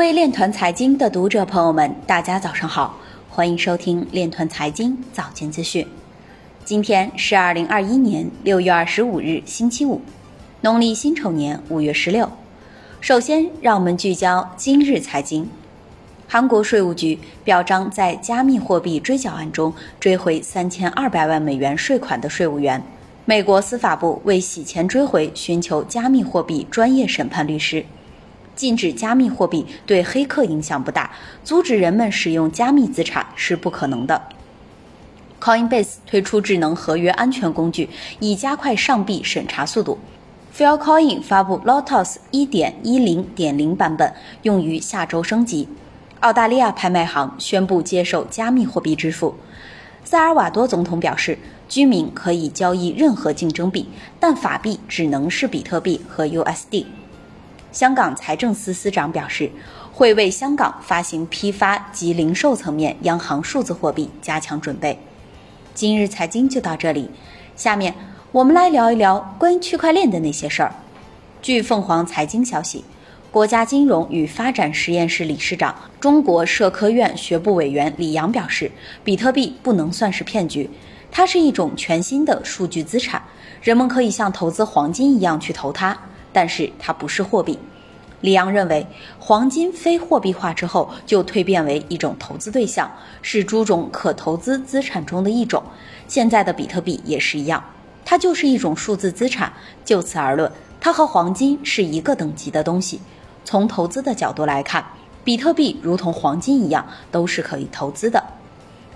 位链团财经的读者朋友们，大家早上好，欢迎收听链团财经早间资讯。今天是二零二一年六月二十五日，星期五，农历辛丑年五月十六。首先，让我们聚焦今日财经。韩国税务局表彰在加密货币追缴案中追回三千二百万美元税款的税务员。美国司法部为洗钱追回寻求加密货币专业审判律师。禁止加密货币对黑客影响不大，阻止人们使用加密资产是不可能的。Coinbase 推出智能合约安全工具，以加快上币审查速度。Filecoin 发布 Lotus 1.10.0版本，用于下周升级。澳大利亚拍卖行宣布接受加密货币支付。萨尔瓦多总统表示，居民可以交易任何竞争币，但法币只能是比特币和 USD。香港财政司司长表示，会为香港发行批发及零售层面央行数字货币加强准备。今日财经就到这里，下面我们来聊一聊关于区块链的那些事儿。据凤凰财经消息，国家金融与发展实验室理事长、中国社科院学部委员李阳表示，比特币不能算是骗局，它是一种全新的数据资产，人们可以像投资黄金一样去投它。但是它不是货币，李阳认为，黄金非货币化之后就蜕变为一种投资对象，是诸种可投资资产中的一种。现在的比特币也是一样，它就是一种数字资产。就此而论，它和黄金是一个等级的东西。从投资的角度来看，比特币如同黄金一样，都是可以投资的。